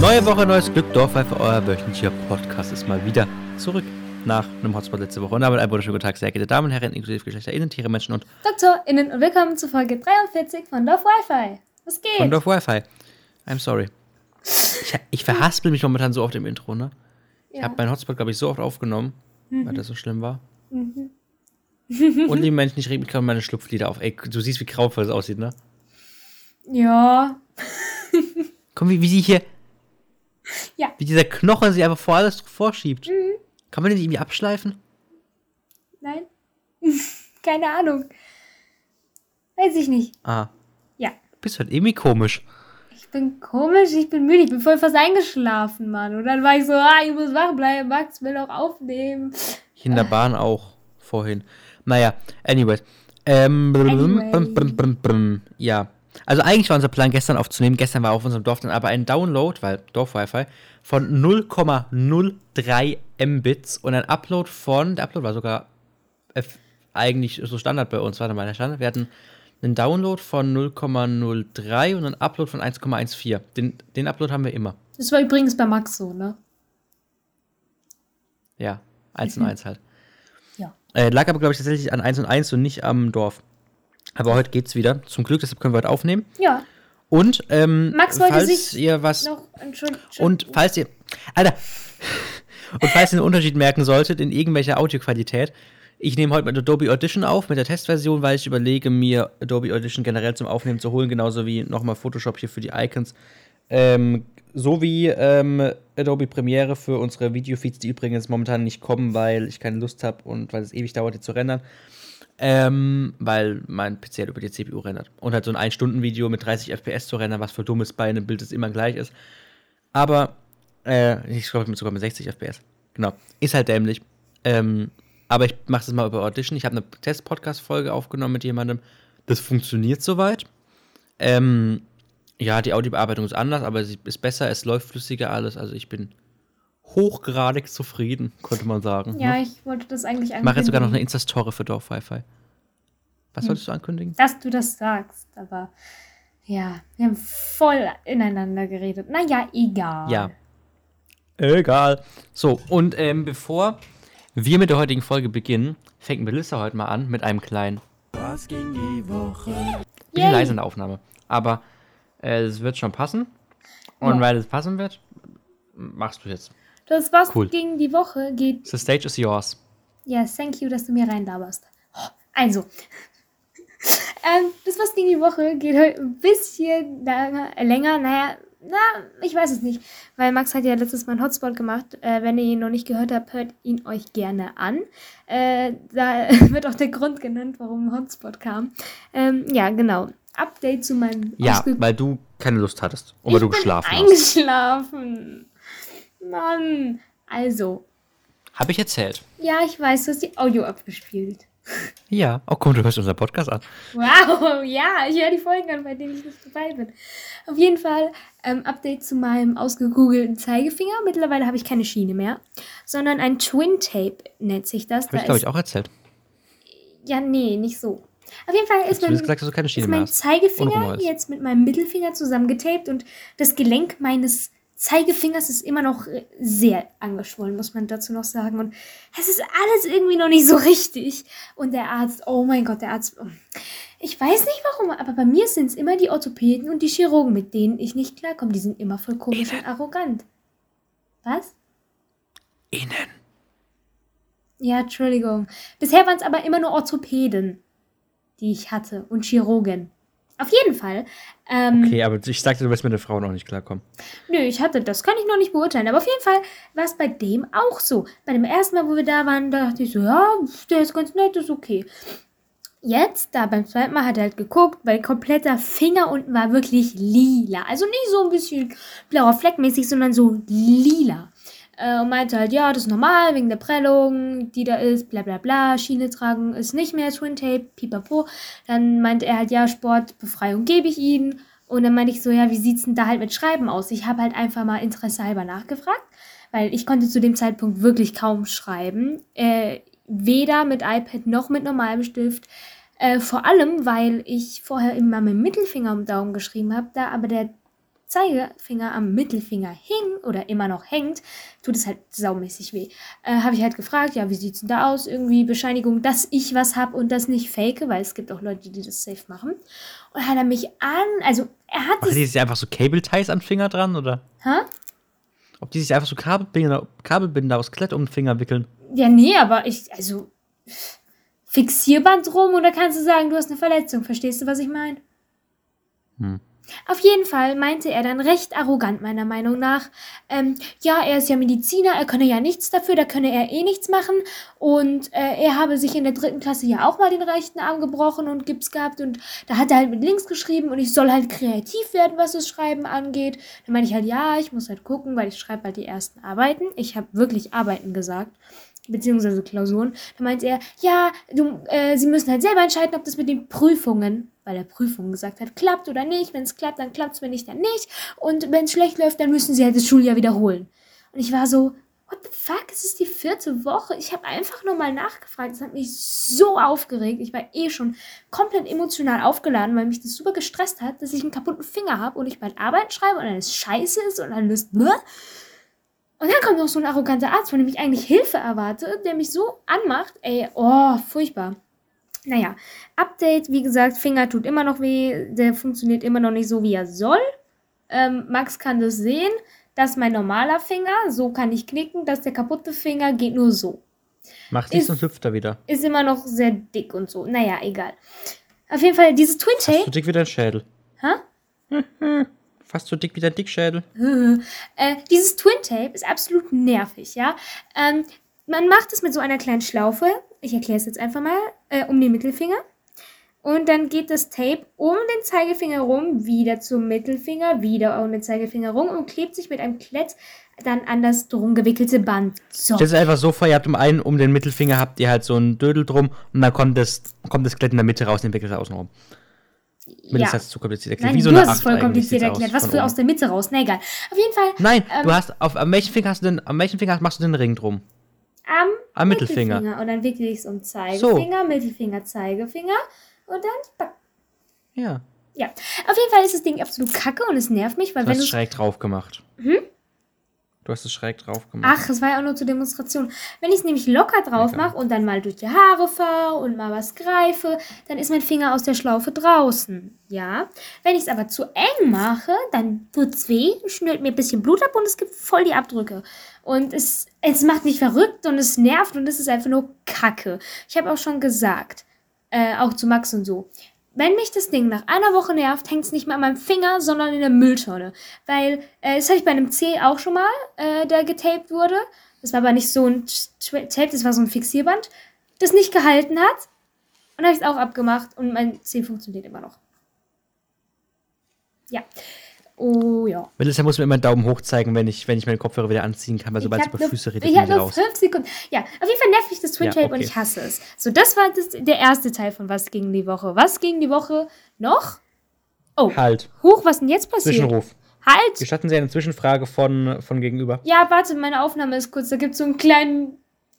Neue Woche, neues Glück, Dorfpfeife, euer wöchentlicher Podcast ist mal wieder zurück nach einem Hotspot letzte Woche. Und damit einen wunderschönen guten Tag, sehr geehrte Damen und Herren, inklusive GeschlechterInnen, Tiere, Menschen und DoktorInnen und willkommen zu Folge 43 von Dorf Wi-Fi. Was geht? von Dorf Wi-Fi. I'm sorry. Ich, ich verhaspel mich momentan so oft im Intro, ne? Ich Ja. habe meinen Hotspot, glaube ich, so oft aufgenommen, weil das so schlimm war. Mhm. und liebe Menschen, ich reg mich gerade meine Schlupflieder auf. Ey, du siehst, wie grauenvoll das aussieht, ne? Ja. Komm, wie, wie sie hier. Ja. Wie dieser Knochen sie einfach vor alles vorschiebt. Mhm. Kann man den irgendwie abschleifen? Nein? Keine Ahnung. Weiß ich nicht. Ah, Ja. bist halt irgendwie komisch. Ich bin komisch, ich bin müde, ich bin voll fast eingeschlafen, Mann. Und dann war ich so, ah, ich muss wach bleiben, Max will auch aufnehmen. Hier in der Bahn auch vorhin. Naja, anyways. Ähm, Anyway. blum, blum, blum. Ja. Also eigentlich war unser Plan gestern aufzunehmen. Gestern war auf unserem Dorf dann aber ein Download, weil Dorf-Wi-Fi, von 0,03 Mbits und ein Upload von, der Upload war sogar F, eigentlich so Standard bei uns, warte mal, der Standard. Wir hatten einen Download von 0,03 und einen Upload von 1,14. Den, den Upload haben wir immer. Das war übrigens bei Max so, ne? Ja, 1 und 1 halt. Ja. Äh, lag aber, glaube ich, tatsächlich an 1 und 1 und nicht am Dorf. Aber heute geht's wieder. Zum Glück, deshalb können wir heute aufnehmen. Ja. Und, ähm, Max wollte falls sich ihr was. Noch. Und falls ihr. Alter! Und falls ihr einen Unterschied merken solltet in irgendwelcher Audioqualität, ich nehme heute mit Adobe Audition auf, mit der Testversion, weil ich überlege, mir Adobe Audition generell zum Aufnehmen zu holen, genauso wie nochmal Photoshop hier für die Icons. Ähm, so wie ähm, Adobe Premiere für unsere Videofeeds, die übrigens momentan nicht kommen, weil ich keine Lust habe und weil es ewig dauert, die zu rendern. Ähm, weil mein PC halt über die CPU rendert. Und halt so ein 1-Stunden-Video mit 30 FPS zu rendern, was für dumm ist bei einem Bild, das immer gleich ist. Aber, äh, ich glaube sogar mit 60 FPS. Genau. Ist halt dämlich. Ähm, aber ich mache das mal über Audition. Ich habe eine Test-Podcast-Folge aufgenommen mit jemandem. Das funktioniert soweit. Ähm, ja, die Audiobearbeitung ist anders, aber sie ist besser, es läuft flüssiger alles. Also ich bin hochgradig zufrieden, könnte man sagen. Ja, ne? ich wollte das eigentlich Ich mache jetzt sogar noch eine ankündigen, Insta-Story für Dorf Wi-Fi. Was solltest du ankündigen? Dass du das sagst, aber ja, wir haben voll ineinander geredet. Naja, egal. Ja. Egal. So, und ähm, bevor wir mit der heutigen Folge beginnen, fängt Melissa heute mal an mit einem kleinen. Was ging die Woche? Bisschen Yay. leise in der Aufnahme. Aber äh, es wird schon passen. Und Ja. weil es passen wird, machst du jetzt. Das was Cool. gegen die Woche geht. The stage is yours. Yes, thank you, dass du mir reinlaberst. Also, ähm, das was gegen die Woche geht heute ein bisschen länger, äh, länger. Naja, na, ich weiß es nicht. Weil Max hat ja letztes Mal einen Hotspot gemacht. Äh, wenn ihr ihn noch nicht gehört habt, hört ihn euch gerne an. Äh, da wird auch der Grund genannt, warum ein Hotspot kam. Ähm, ja, genau. Update zu meinem Ja, ausge- weil du keine Lust hattest. Und weil du ich bin geschlafen hast. eingeschlafen. Mann. Also, Habe ich erzählt. ja, ich weiß, du hast die Audio abgespielt. Ja. Oh, komm, du hörst unseren Podcast an. Wow, ja, ich höre die Folgen an, bei denen ich nicht dabei bin. Auf jeden Fall ähm, Update zu meinem ausgegoogelten Zeigefinger. Mittlerweile habe ich keine Schiene mehr, sondern ein Twin Tape nennt sich das. Habe ich, Da glaube ist- ich, auch erzählt. Ja, nee, nicht so. Auf jeden Fall ist Du mein, gesagt, dass du keine Schiene ist mein. Zeigefinger jetzt mit meinem Mittelfinger zusammengetaped und das Gelenk meines Zeigefingers ist immer noch äh, sehr angeschwollen, muss man dazu noch sagen. Und es ist alles irgendwie noch nicht so richtig. Und der Arzt, oh mein Gott, der Arzt, oh, ich weiß nicht warum, aber bei mir sind es immer die Orthopäden und die Chirurgen, mit denen ich nicht klarkomme. Die sind immer voll komisch und arrogant. Was? Innen. Ja, Entschuldigung. Bisher waren es aber immer nur Orthopäden, die ich hatte und Chirurgen. Auf jeden Fall. Ähm, Okay, aber ich sagte, du wirst mit der Frau noch nicht klarkommen. Nö, ich hatte, das kann ich noch nicht beurteilen. Aber auf jeden Fall war es bei dem auch so. Bei dem ersten Mal, wo wir da waren, dachte ich so, ja, der ist ganz nett, ist okay. Jetzt, da beim zweiten Mal hat er halt geguckt, weil kompletter Finger unten war wirklich lila. Also nicht so ein bisschen blauer Fleck mäßig, sondern so lila. Äh, und meinte halt, ja, das ist normal, wegen der Prellung, die da ist, bla bla bla, Schiene tragen ist nicht mehr Twin Tape, pipapo. Dann meinte er halt, ja, Sportbefreiung gebe ich ihnen. Und dann meinte ich so, ja, wie sieht's denn da halt mit Schreiben aus? Ich habe halt einfach mal Interesse halber nachgefragt, weil ich konnte zu dem Zeitpunkt wirklich kaum schreiben. Äh, weder mit iPad noch mit normalem Stift. Äh, vor allem, weil ich vorher immer mit dem Mittelfinger am Daumen geschrieben habe, da aber der Zeigefinger am Mittelfinger hing oder immer noch hängt, tut es halt saumäßig weh. Äh, habe ich halt gefragt, ja, wie sieht's denn da aus? Irgendwie Bescheinigung, dass ich was habe und das nicht fake, weil es gibt auch Leute, die das safe machen. Und hat er mich an, also er hat Machen die sich einfach so Cable-Ties an Finger dran, oder? Hä? Ob die sich einfach so Kabelbinder, Kabelbinder aus Klett um den Finger wickeln? Ja, nee, aber ich, also Fixierband drum oder kannst du sagen, du hast eine Verletzung? Verstehst du, was ich meine? Hm. Auf jeden Fall meinte er dann recht arrogant, meiner Meinung nach, ähm, ja, er ist ja Mediziner, er könne ja nichts dafür, da könne er eh nichts machen und äh, er habe sich in der dritten Klasse ja auch mal den rechten Arm gebrochen und Gips gehabt und da hat er halt mit links geschrieben und ich soll halt kreativ werden, was das Schreiben angeht. Dann meinte ich halt, ja, ich muss halt gucken, weil ich schreibe halt die ersten Arbeiten. Ich habe wirklich Arbeiten gesagt beziehungsweise Klausuren. Da meinte er, ja, du, äh, sie müssen halt selber entscheiden, ob das mit den Prüfungen, weil er Prüfungen gesagt hat, klappt oder nicht. Wenn es klappt, dann klappt es, wenn nicht, dann nicht. Und wenn es schlecht läuft, dann müssen sie halt das Schuljahr wiederholen. Und ich war so, what the fuck, es ist die vierte Woche. Ich habe einfach nur mal nachgefragt. Das hat mich so aufgeregt. Ich war eh schon komplett emotional aufgeladen, weil mich das super gestresst hat, dass ich einen kaputten Finger habe und ich bald Arbeit schreibe und alles scheiße ist und alles bläh. Und dann kommt noch so ein arroganter Arzt, von dem ich eigentlich Hilfe erwarte, der mich so anmacht. Ey, oh, furchtbar. Naja, Update, wie gesagt, Finger tut immer noch weh, der funktioniert immer noch nicht so, wie er soll. Ähm, Max kann das sehen. Das ist mein normaler Finger, so kann ich knicken. Das ist der kaputte Finger, geht nur so. Macht Ist- und hüpft da wieder. Ist immer noch sehr dick und so. Naja, egal. Auf jeden Fall, dieses Twin Fast so Tape. dick wie dein Schädel. Hä? Fast so dick wie dein Dickschädel. Äh, dieses Twin Tape ist absolut nervig, ja. Ähm, man macht es mit so einer kleinen Schlaufe, ich erkläre es jetzt einfach mal, äh, um den Mittelfinger. Und dann geht das Tape um den Zeigefinger rum, wieder zum Mittelfinger, wieder um den Zeigefinger rum und klebt sich mit einem Klett dann an das drum gewickelte Band. So. Stellt es einfach so vor, ihr habt um einen, um den Mittelfinger habt ihr halt so einen Dödel drum und dann kommt das, kommt das Klett in der Mitte raus und den wickelt außen rum. Wenn ja. das zu kompliziert erklärt. Nein, Wie so du eine hast es voll kompliziert erklärt. Was für aus der Mitte raus? Na egal. Auf jeden Fall Nein, Ähm, du hast, auf, am welchen Finger hast du denn, am welchen Finger machst du den Ring drum? Am, Am Mittelfinger. Und dann wickle ich es um Zeigefinger, Mittelfinger, Zeigefinger und dann. Ja. Ja, auf jeden Fall ist das Ding absolut kacke und es nervt mich, weil Du wenn hast du es schräg drauf gemacht. Hm? Du hast es schräg drauf gemacht. Ach, es war ja auch nur zur Demonstration. Wenn ich es nämlich locker drauf mache und dann mal durch die Haare fahre und mal was greife, dann ist mein Finger aus der Schlaufe draußen. Ja. Wenn ich es aber zu eng mache, dann tut's weh, schnürt mir ein bisschen Blut ab und es gibt voll die Abdrücke. Und es, es macht mich verrückt und es nervt und es ist einfach nur Kacke. Ich habe auch schon gesagt, äh, auch zu Max und so. Wenn mich das Ding nach einer Woche nervt, hängt es nicht mehr an meinem Finger, sondern in der Mülltonne. Weil, äh, das hatte ich bei einem C auch schon mal, äh, der getaped wurde. Das war aber nicht so ein Tape, das war so ein Fixierband, das nicht gehalten hat. Und habe ich es auch abgemacht und mein C funktioniert immer noch. Ja. Oh ja. Melissa muss mir immer einen Daumen hoch zeigen, wenn ich, wenn ich meinen Kopfhörer wieder anziehen kann, weil sobald ich über Füße redet, Ich bin habe ich nur raus. fünf Sekunden. Ja, auf jeden Fall nervt mich das Twin Ja, Tape und okay. ich hasse es. So, das war das, der erste Teil von Was ging die Woche. Was ging die Woche noch? Oh, Halt. huch, was denn jetzt passiert? Zwischenruf. Halt! Gestatten Sie eine Zwischenfrage von, von gegenüber? Ja, warte, meine Aufnahme ist kurz. Da gibt es so eine kleinen,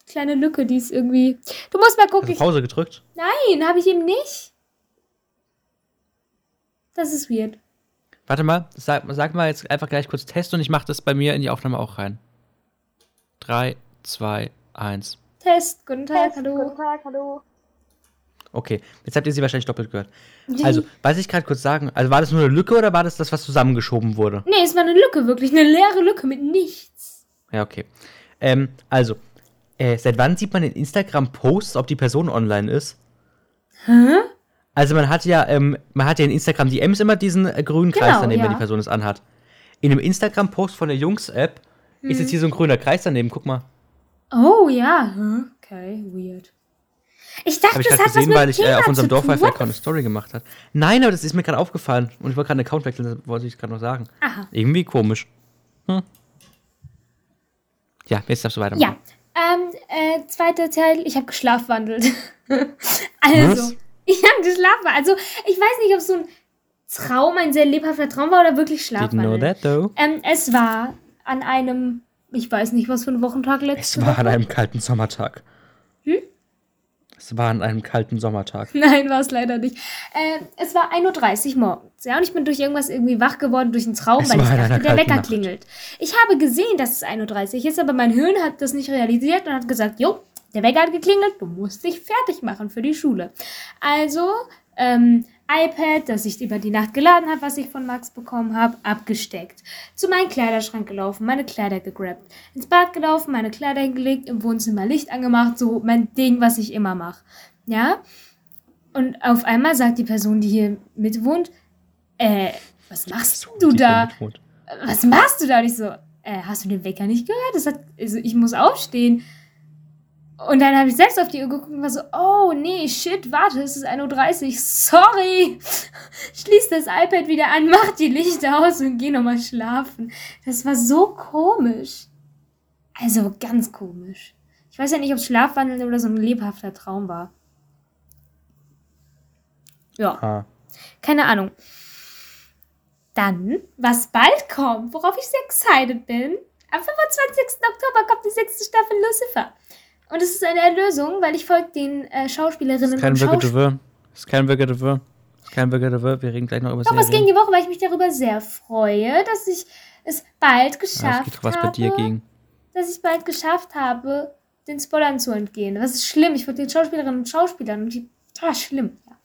kleine Lücke, die ist irgendwie. Du musst mal Hast gucken. du Ich, Pause gedrückt? nein, habe ich eben nicht. Das ist weird. Warte mal, sag, sag mal jetzt einfach gleich kurz Test und ich mache das bei mir in die Aufnahme auch rein. 3, 2, 1. Test, guten Tag, Guten hallo. Tag, hallo. Okay, jetzt habt ihr sie wahrscheinlich doppelt gehört. Also, was ich gerade kurz sagen, also war das nur eine Lücke oder war das das, was zusammengeschoben wurde? Nee, es war eine Lücke, wirklich. Eine leere Lücke mit nichts. Ja, okay. Ähm, also, äh, seit wann sieht man in Instagram-Posts, ob die Person online ist? Hä? Also man hat ja, ähm, man hat ja in Instagram DMs immer diesen äh, grünen Kreis Genau, daneben, wenn ja. die Person es anhat. In einem Instagram-Post von der Jungs-App ist Hm. jetzt hier so ein grüner Kreis daneben, guck mal. Oh ja. Hä? Okay, weird. Ich dachte, Habe ich das hat was gesehen, mit weil ich äh, auf unserem What eine Story gemacht habe. Nein, aber das ist mir gerade aufgefallen. Und ich wollte gerade einen Account wechseln, das wollte ich gerade noch sagen. Aha. Irgendwie komisch. Hm. Ja, jetzt darfst du weitermachen. Ja. Ähm, äh, zweiter Teil, ich habe geschlafwandelt. also, Was? ich habe geschlafwandelt. Also, ich weiß nicht, ob es so ein Traum, ein sehr lebhafter Traum war oder wirklich Didn't know that though. Ähm, es war an einem, ich weiß nicht, was für ein Wochentag Es letzte war Woche. an einem kalten Sommertag. Hm? Es war an einem kalten Sommertag. Nein, war es leider nicht. Ähm, es war 1.30 Uhr morgens. Ja, und ich bin durch irgendwas irgendwie wach geworden, durch einen Traum, Es weil ich dachte, der Wecker Nacht. klingelt. Ich habe gesehen, dass es 1.30 Uhr ist, aber mein Hirn hat das nicht realisiert und hat gesagt, jo, der Wecker hat geklingelt, du musst dich fertig machen für die Schule. Also, ähm, iPad, das ich über die Nacht geladen habe, was ich von Max bekommen habe, abgesteckt. Zu meinem Kleiderschrank gelaufen, meine Kleider gegrabt. Ins Bad gelaufen, meine Kleider hingelegt, im Wohnzimmer Licht angemacht, so mein Ding, was ich immer mache. Ja? Und auf einmal sagt die Person, die hier mitwohnt, äh, was machst du da? Was machst du da? Und ich so, äh, hast du den Wecker nicht gehört? Das hat, also ich muss aufstehen. Und dann habe ich selbst auf die Uhr geguckt und war so, oh nee, shit, warte, es ist 1.30 Uhr, sorry. Schließ das iPad wieder an, mach die Lichter aus und geh nochmal schlafen. Das war so komisch. Also ganz komisch. Ich weiß ja nicht, ob es Schlafwandeln oder so ein lebhafter Traum war. Ja. Ah. Keine Ahnung. Dann, was bald kommt, worauf ich sehr excited bin, am 25. Oktober kommt die sechste Staffel Lucifer. Und es ist eine Erlösung, weil ich folge den äh, Schauspielerinnen Ist kein und Schauspielern. Ist kein Wirke de Weur. Ist kein Wirke de Weur. Wir reden gleich noch über Doch was gegen Serien. die Woche, weil ich mich darüber sehr freue, dass ich es bald Ja, geschafft es doch was habe. bei dir gegen. dass ich bald geschafft habe, den Spoilern zu entgehen. Das ist schlimm. Ich folge den Schauspielerinnen und Schauspielern und die, ah, schlimm. Ja.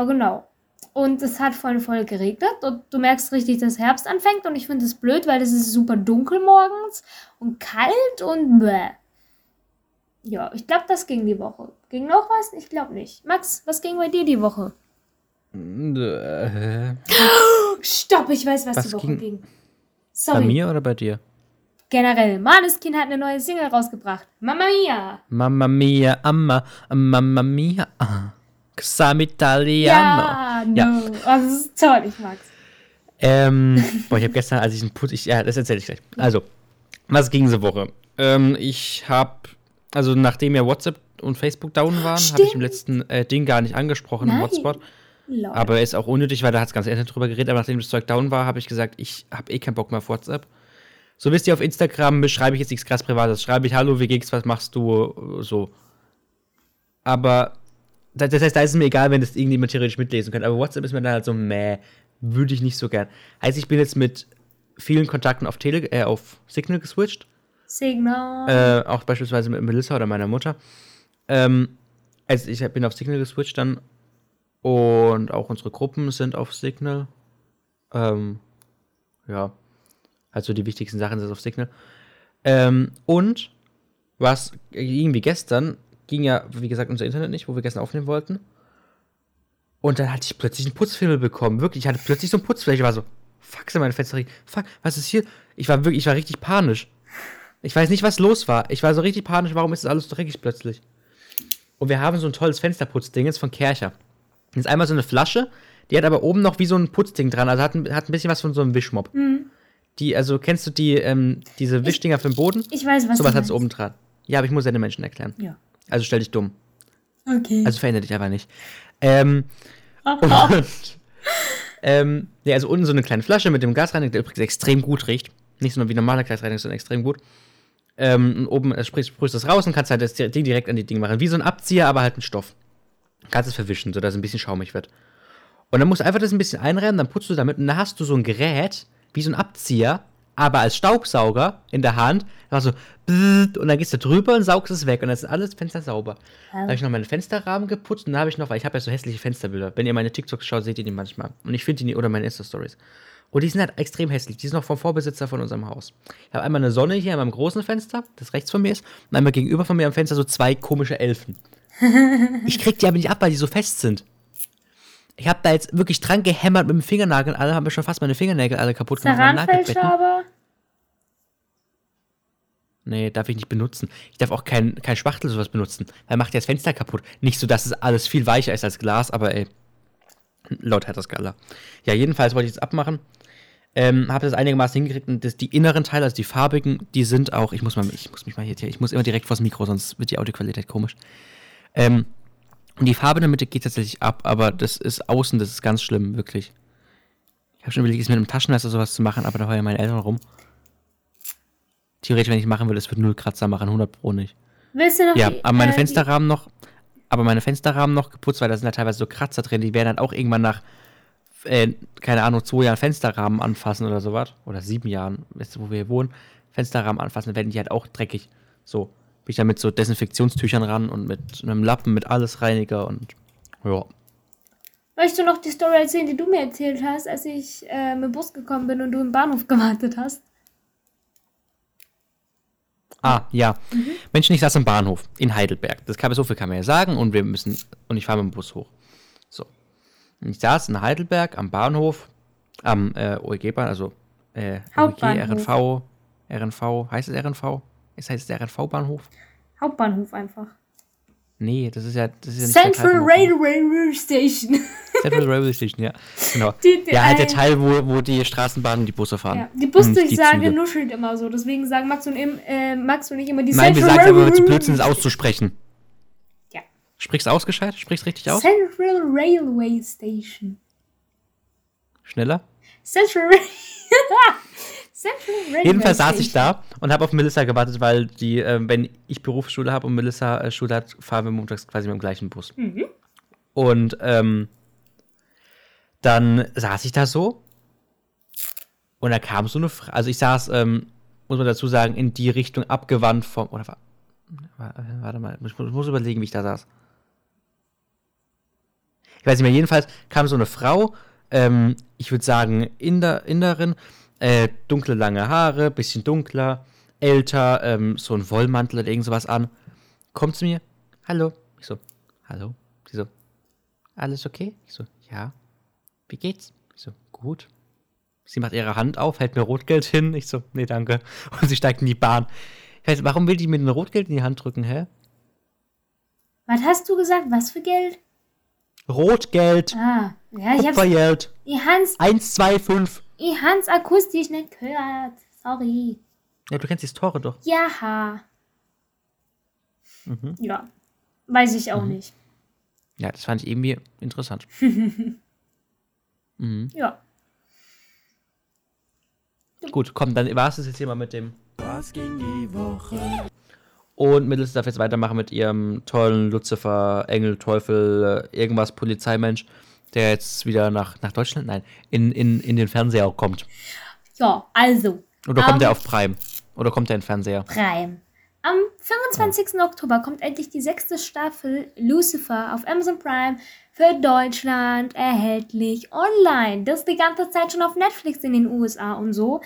ja, genau. Und es hat voll voll geregnet und du merkst richtig, dass Herbst anfängt und ich finde es blöd, weil es ist super dunkel morgens und kalt und bäh. Ja, ich glaube, das ging die Woche. Ging noch was? Ich glaube nicht. Max, was ging bei dir die Woche? Äh, Stopp, ich weiß, was, Was die Woche ging- ging. bei Sorry. mir oder bei dir? Generell, Maneskin hat eine neue Single rausgebracht. Mamma Mia. Mamma mia, amma, mamma mia, ah. Xam italiano. Ja, no. Oh, das ist toll, ich mag's. Ähm, boah, ich habe gestern, als ich einen Putz, ich, ja, das erzähle ich gleich. Also, was ging diese Woche? Ähm, ich habe, also nachdem ja WhatsApp und Facebook down waren, habe ich im letzten äh, Ding gar nicht angesprochen im Nein. Hotspot. Lol. Aber ist auch unnötig, weil da hat das ganze Internet drüber geredet. Aber nachdem das Zeug down war, habe ich gesagt, ich habe eh keinen Bock mehr auf WhatsApp. So wisst ihr, auf Instagram beschreibe ich jetzt nichts krass Privates. Schreibe ich, hallo, wie geht's, was machst du, so. Aber das heißt, da ist es mir egal, wenn das irgendjemand theoretisch mitlesen könnte. Aber WhatsApp ist mir dann halt so, meh, würde ich nicht so gern. Heißt, ich bin jetzt mit vielen Kontakten auf, Tele äh, auf Signal geswitcht. Signal. Äh, auch beispielsweise mit Melissa oder meiner Mutter. Ähm, also ich bin auf Signal geswitcht dann. Und auch unsere Gruppen sind auf Signal. Ähm, ja. Also die wichtigsten Sachen sind auf Signal. Ähm, und was irgendwie gestern ging ja, wie gesagt, unser Internet nicht, wo wir gestern aufnehmen wollten. Und dann hatte ich plötzlich einen Putzfilm bekommen. Wirklich, ich hatte plötzlich so einen Putzfläche. Ich war so, fuck, sind meine Fenster. Fuck, was ist hier? Ich war wirklich, ich war richtig panisch. Ich weiß nicht, was los war. Ich war so richtig panisch, warum ist das alles so dreckig plötzlich? Und wir haben so ein tolles Fensterputzding jetzt von Kercher. Das ist einmal so eine Flasche, die hat aber oben noch wie so ein Putzding dran, also hat ein, hat ein bisschen was von so einem Wischmopp. Die, also kennst du die, ähm, diese Wischdinger für den Boden? ich weiß, was Sowas hat es oben dran. Ja, aber ich muss ja den Menschen erklären. Ja. Also stell dich dumm. Okay. Also verändere dich aber nicht. Ähm, und, ähm, ja, also unten so eine kleine Flasche mit dem Gasreiniger, der übrigens extrem gut riecht. Nicht so nur wie normaler Gasreiniger, sondern extrem gut. Ähm, oben äh, sprühst, sprühst das raus und kannst halt das Ding direkt an die Dinge machen. Wie so ein Abzieher, aber halt ein Stoff. Kannst es verwischen, sodass es ein bisschen schaumig wird. Und dann musst du einfach das ein bisschen einreiben, dann putzt du damit und dann hast du so ein Gerät, wie so ein Abzieher, aber als Staubsauger in der Hand. Dann so und dann gehst du drüber und saugst es weg und dann ist alles Fenster sauber. Dann habe ich noch meine Fensterrahmen geputzt und dann habe ich noch, weil ich habe ja so hässliche Fensterbilder. Wenn ihr meine TikToks schaut, seht ihr die manchmal. Und ich finde die, nie- oder meine Insta-Stories. Und die sind halt extrem hässlich. Die sind noch vom Vorbesitzer von unserem Haus. Ich habe einmal eine Sonne hier an meinem großen Fenster, das rechts von mir ist, und einmal gegenüber von mir am Fenster so zwei komische Elfen. Ich krieg die aber nicht ab, weil die so fest sind. Ich habe da jetzt wirklich dran gehämmert mit dem Fingernagel. Alle haben mir schon fast meine Fingernägel alle kaputt gemacht. Zaranfellschaber. Nee, darf ich nicht benutzen. Ich darf auch kein, kein Spachtel sowas benutzen. Weil macht ja das Fenster kaputt. Nicht so, dass es alles viel weicher ist als Glas, aber ey. Laut Herr Skala. Ja, jedenfalls wollte ich es abmachen. Ähm, habe das einigermaßen hingekriegt und das, die inneren Teile, also die farbigen, die sind auch, ich muss mal, ich muss mich mal hier, ich muss immer direkt vors Mikro, sonst wird die Audioqualität komisch. Ähm, und die Farbe in der Mitte geht tatsächlich ab, aber das ist außen, das ist ganz schlimm, wirklich. Ich habe schon überlegt, es mit einem Taschenmesser sowas zu machen, aber da ja meine Eltern rum. Theoretisch, wenn ich machen würde, es wird null Kratzer machen, 100 Pro nicht. Willst du noch Ja, die- aber meine äh, Fensterrahmen noch, aber meine Fensterrahmen noch geputzt, weil da sind ja teilweise so Kratzer drin, die werden dann auch irgendwann nach, äh, keine Ahnung, zwei Jahren Fensterrahmen anfassen oder sowas. Oder sieben Jahren, weißt du, wo wir hier wohnen, Fensterrahmen anfassen, dann werden die halt auch dreckig. So, bin ich dann mit so Desinfektionstüchern ran und mit einem Lappen, mit Allesreiniger und ja. Möchtest du noch die Story erzählen, die du mir erzählt hast, als ich äh, mit dem Bus gekommen bin und du im Bahnhof gewartet hast? Ah, ja. Menschen, ich saß im Bahnhof in Heidelberg. Das kann so viel kann man ja sagen und wir müssen und ich fahre mit dem Bus hoch. Ich saß in Heidelberg am Bahnhof, am äh, OEG-Bahn, also äh, OEG. RNV, RNV, heißt es RNV? Es heißt RNV-Bahnhof? Hauptbahnhof einfach. Nee, das ist ja, das ist ja nicht Central Railway Station. Central Railway Station, ja. Genau. Die- die- ja, halt der ein- Teil, wo, wo die Straßenbahnen und die Busse fahren. ja. Die Züge. nuschelt immer so. Deswegen sagen Max und, im, äh, Max und ich immer die Nein, wir Central sagen es aber, weil es zu Railway- Blödsinn ist auszusprechen. Ja. Sprich's ausgescheit? Sprich's richtig aus? Central Railway Station. Schneller? Central, Ra- Central Railway Jedenfalls saß ich da und habe auf Melissa gewartet, weil die, ähm, wenn ich Berufsschule habe und Melissa äh, Schule hat, fahren wir montags quasi mit dem gleichen Bus. Und ähm, dann saß ich da so und da kam so eine Frage. Also ich saß, ähm, muss man dazu sagen, in die Richtung abgewandt vom. Oder wa- wa- äh, warte mal, ich muss, muss überlegen, wie ich da saß. Ich weiß nicht mehr, jedenfalls kam so eine Frau, ähm, ich würde sagen, Inder, Inderin, äh, dunkle lange Haare, bisschen dunkler, älter, ähm, so ein Wollmantel oder irgend sowas an. Kommt zu mir, hallo. Ich so, hallo. Sie so, alles okay? Ich so, ja. Wie geht's? Ich so, gut. Sie macht ihre Hand auf, hält mir Rotgeld hin. Ich so, nee, danke. Und sie steigt in die Bahn. Ich weiß, warum will die mir ein Rotgeld in die Hand drücken, hä? Was hast du gesagt? Was für Geld? Rotgeld, Ah, ja, ich hab's. Kupfergeld, Ich Hans, 1, 2, 5. ich Hans akustisch nicht gehört. Sorry. Ja, du kennst die Tore doch. Ja. Mhm. Ja. Weiß ich auch nicht. Ja, das fand ich irgendwie interessant. mhm. Ja. Gut, komm, dann war es das jetzt hier mal mit dem. Was ging die Woche? Und Mittels darf jetzt weitermachen mit ihrem tollen Lucifer, Engel, Teufel, äh, irgendwas Polizeimensch, der jetzt wieder nach, nach Deutschland, nein, in, in, in den Fernseher kommt. Ja, also. Oder kommt er auf Prime? Oder kommt er in den Fernseher? Prime. Am 25. Oktober kommt endlich die sechste Staffel Lucifer auf Amazon Prime für Deutschland erhältlich online. Das ist die ganze Zeit schon auf Netflix in den USA und so.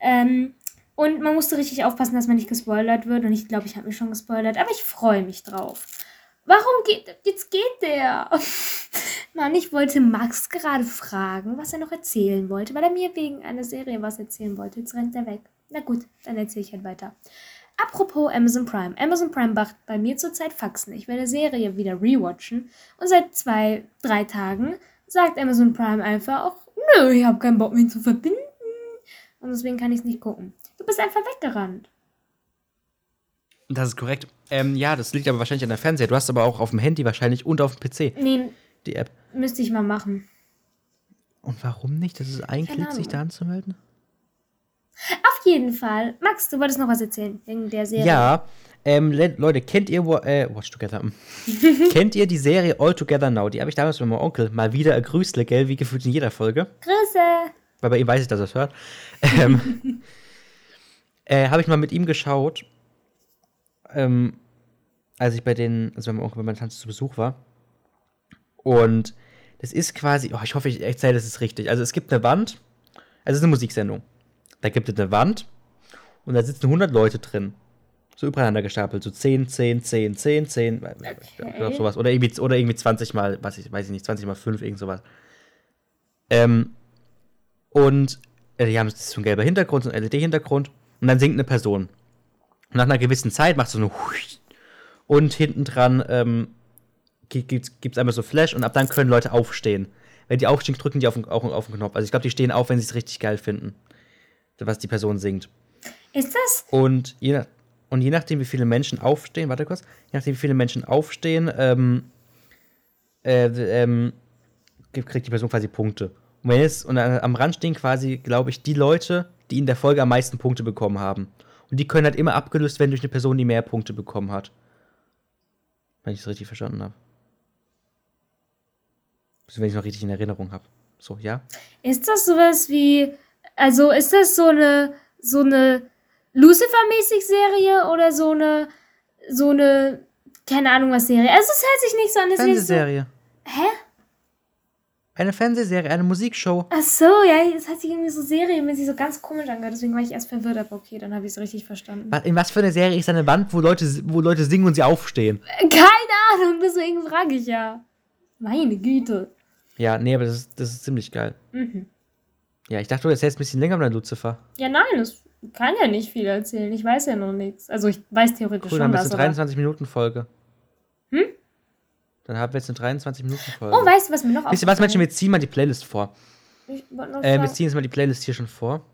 Ähm, und man musste richtig aufpassen, dass man nicht gespoilert wird. Und ich glaube, ich habe mich schon gespoilert, aber ich freue mich drauf. Warum geht. Jetzt geht der. Mann, ich wollte Max gerade fragen, was er noch erzählen wollte, weil er mir wegen einer Serie was erzählen wollte. Jetzt rennt er weg. Na gut, dann erzähle ich halt weiter. Apropos Amazon Prime. Amazon Prime macht bei mir zurzeit Faxen. Ich werde Serie wieder rewatchen. Und seit zwei, drei Tagen sagt Amazon Prime einfach auch, nö, ich habe keinen Bock mehr zu verbinden. Und deswegen kann ich es nicht gucken. Du bist einfach weggerannt. Das ist korrekt. Ähm, ja, das liegt aber wahrscheinlich an der Fernseher. Du hast aber auch auf dem Handy wahrscheinlich und auf dem PC Nee, die App. müsste ich mal machen. Und warum nicht? Das ist ein Keine Klick, sich da anzumelden? Auf jeden Fall. Max, du wolltest noch was erzählen wegen der Serie. Ja, ähm, Le Leute, kennt ihr äh, Watch Together? kennt ihr die Serie All Together Now? Die habe ich damals mit meinem Onkel mal wieder ergrüßle, gell, wie gefühlt in jeder Folge. Grüße. Weil bei ihm weiß ich, dass er es hört. Ähm, äh, habe ich mal mit ihm geschaut, ähm, als ich bei den, also bei meinem Onkel, bei meiner Tante zu Besuch war. Und das ist quasi, oh, ich hoffe, ich erzähle das ist richtig. Also es gibt eine Wand, also es ist eine Musiksendung. Da gibt es eine Wand und da sitzen 100 Leute drin. So übereinander gestapelt, so 10, 10, 10, 10, 10, ich glaub, sowas. Oder irgendwie, oder irgendwie 20 mal, was ich, weiß ich nicht, 20 mal 5, irgend sowas. Ähm, und äh, die haben so ein gelber Hintergrund, so ein LED-Hintergrund. Und dann singt eine Person. Und nach einer gewissen Zeit macht so eine. Und hinten dran ähm, gibt es einmal so Flash und ab dann können Leute aufstehen. wenn die aufstehen, drücken die auf den, auf, auf den Knopf. Also ich glaube, die stehen auf, wenn sie es richtig geil finden, was die Person singt. Ist das? Und je, und je nachdem, wie viele Menschen aufstehen, warte kurz, je nachdem, wie viele Menschen aufstehen, ähm, äh, ähm, kriegt die Person quasi Punkte. Und, wenn jetzt, und am Rand stehen quasi, glaube ich, die Leute, die in der Folge am meisten Punkte bekommen haben. Und die können halt immer abgelöst werden durch eine Person, die mehr Punkte bekommen hat. Wenn ich es richtig verstanden habe. Also wenn ich es noch richtig in Erinnerung habe. So, ja? Ist das sowas wie, also ist das so eine, so eine Lucifer-mäßig Serie oder so eine, so eine, keine Ahnung was Serie? Also es hört sich nicht so an, es so, Fernsehserie. hä? Eine Fernsehserie, eine Musikshow. Ach so, ja, es hat sich irgendwie so serienmäßig so ganz komisch angehört, deswegen war ich erst verwirrt, aber okay, dann habe ich es richtig verstanden. Was- In was für eine Serie ist eine Wand, wo Leute, wo Leute singen und sie aufstehen? Keine Ahnung, deswegen frage ich ja. Meine Güte. Ja, nee, aber das ist, das ist ziemlich geil. Mhm. Ja, ich dachte, du erzählst ein bisschen länger über Lucifer. Ja, nein, das kann ja nicht viel erzählen. Ich weiß ja noch nichts. Also ich weiß theoretisch Cool, dann schon haben wir jetzt was. eine Aber... 23-Minuten-Folge. Dann haben wir jetzt eine 23-Minuten-Folge. Oh, weißt du, was mir noch Wisst ihr was, Menschen, aufgefallen wir ziehen mal die Playlist vor. Ich wollte noch Äh, wir sagen, ziehen jetzt mal die Playlist hier schon vor.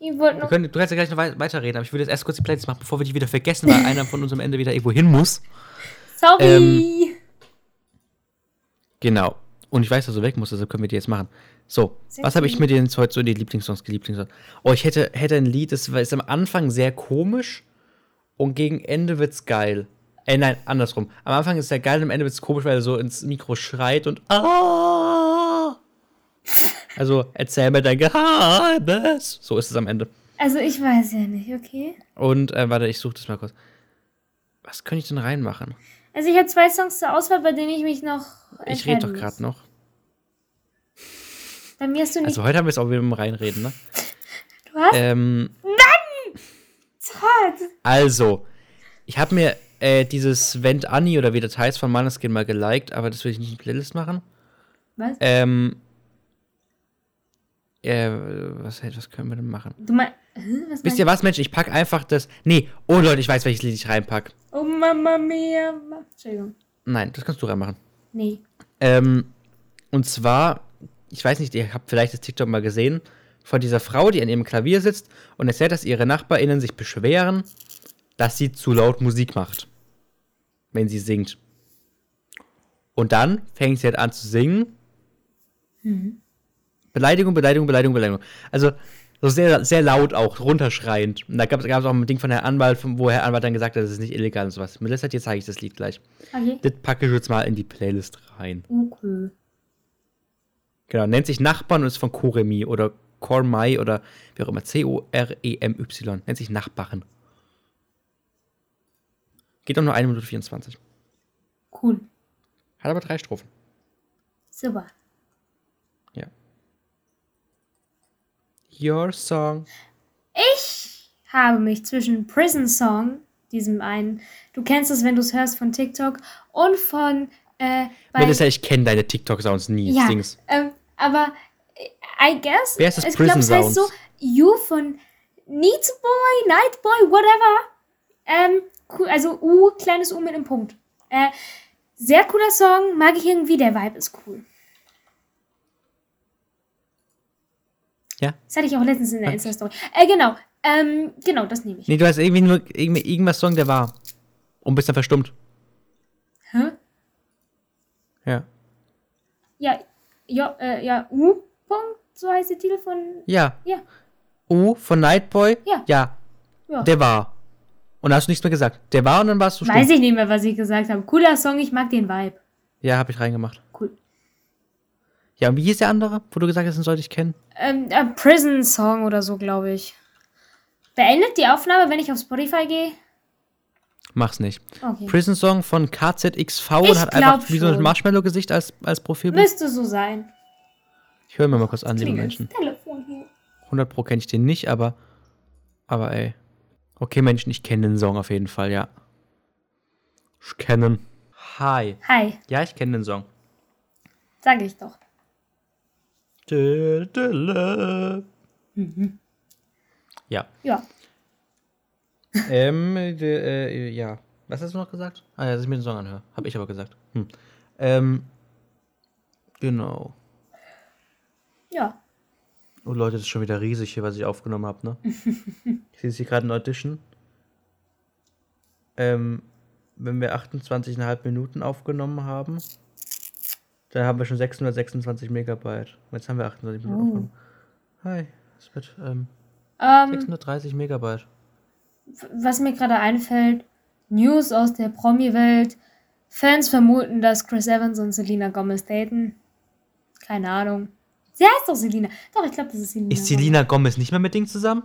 ich wollte Wir noch können, du kannst ja gleich noch wei- weiterreden, aber ich würde jetzt erst kurz die Playlist machen, bevor wir die wieder vergessen, weil einer von uns am Ende wieder irgendwo hin muss. Sorry. ähm, Genau. Und ich weiß, dass du weg musst, also können wir die jetzt machen. So, Sehr was habe ich gut. mir denn jetzt heute so in die Lieblingssongs gelieblingssongs? Oh, ich hätte, hätte ein Lied, das war- ist am Anfang sehr komisch und gegen Ende wird's geil. Äh, nein, andersrum. Am Anfang ist er geil und am Ende wird's komisch, weil er so ins Mikro schreit und ah! Also, erzähl mir dein Geheimnis. So ist es am Ende. Also ich weiß ja nicht, okay? Und, äh, warte, ich suche das mal kurz. Was könnte ich denn reinmachen? Also ich habe zwei Songs zur Auswahl, bei denen ich mich noch Ich rede doch gerade noch. Bei mir hast du nicht... Also, heute haben wir es auch wieder mit dem Reinreden, ne? du hast... Ähm, Todd. Also, ich habe mir äh, dieses Vent Annie oder wie das heißt von Maneskin mal geliked, aber das will ich nicht in die Playlist machen. Was? Ähm, äh, was, was können wir denn machen? Du meinst... Hä? Was Wisst ihr was, Mensch? Ich pack einfach das. Nee, oh Leute, ich weiß, welches Lied ich reinpack. Oh Mama Mia. Entschuldigung. Nein, das kannst du reinmachen. Nee. Ähm, und zwar, ich weiß nicht, ihr habt vielleicht das TikTok mal gesehen, von dieser Frau, die an ihrem Klavier sitzt und erzählt, dass ihre NachbarInnen sich beschweren, dass sie zu laut Musik macht, wenn sie singt. Und dann fängt sie halt an zu singen. Beleidigung, Beleidigung, Beleidigung, Beleidigung. Also so sehr, sehr laut auch, runterschreiend. Und da gab es auch ein Ding von Herrn Anwalt, wo Herr Anwalt dann gesagt hat, das ist nicht illegal und sowas. Melissa, dir zeige ich das Lied gleich. Okay. Das packe ich jetzt mal in die Playlist rein. Okay. Genau, nennt sich Nachbarn und ist von Koremi oder Kormai oder wie auch immer. C-O-R-E-M-Y. Nennt sich Nachbarn. Geht um nur 1 Minute 24. Cool. Hat aber drei Strophen. Super. Ja. Your Song. Ich habe mich zwischen Prison Song, diesem einen, du kennst es, wenn du es hörst von TikTok, und von äh, Melissa, ich kenne deine TikTok-Sounds nie. ja, ähm, aber äh, I guess, Wer ist das ich glaube, es heißt so? You von Neat Boy, Night Boy, whatever. Ähm, cool, also U, kleines U mit einem Punkt. Äh, sehr cooler Song, mag ich irgendwie, der Vibe ist cool. Ja? Das hatte ich auch letztens in der? Insta-Story. Äh, genau, ähm, genau, das nehme ich. Nee, du hast irgendwie nur irgendwie, irgendwas Song, der war. Und bist dann verstummt. Hä? Ja. Ja, ja, äh, ja, U, Punkt, so heißt der Titel von, Ja. ja, U von Nightboy? Ja. Ja. ja. Der war. Und da hast du nichts mehr gesagt. Der war und dann warst du stumm. Weiß ich nicht mehr, was ich gesagt habe. Cooler Song, ich mag den Vibe. Ja, hab ich reingemacht. Cool. Ja, und wie hieß der andere, wo du gesagt hast, den sollte ich kennen? Ähm, äh, Prison Song oder so, glaube ich. Beendet die Aufnahme, wenn ich auf Spotify gehe? Mach's nicht. Okay. Prison Song von KZXV Ich und hat einfach wie so ein schon. Marshmallow-Gesicht als, als Profilbild. Müsste so sein. Ich höre mir mal kurz an, liebe Menschen. Telefon hier. 100 Pro kenne ich den nicht, aber. Aber ey. Okay, Menschen, ich kenne den Song auf jeden Fall, ja. Ich kenne. Hi. Hi, Ja, ich kenne den Song. sag ich doch. Ja. Ja. ähm, de, äh, ja. Was hast du noch gesagt? Ah ja, dass ich mir den Song anhöre. Hab ich aber gesagt. Hm. Ähm, genau. Ja. Oh Leute, das ist schon wieder riesig hier, was ich aufgenommen habe, ne? ich sehe es hier gerade in Audition. Ähm, wenn wir 28,5 Minuten aufgenommen haben, dann haben wir schon 626 Megabyte. Jetzt haben wir 28 Minuten Oh. aufgenommen. Hi, es wird ähm, Ähm, 630 Megabyte. was mir gerade einfällt, News aus der Promi-Welt. Fans vermuten, dass Chris Evans und Selena Gomez daten. Keine Ahnung. Sie heißt doch Selena. Doch, ich glaube, das ist Selena. Ist Selena Gomez nicht mehr mit Ding zusammen?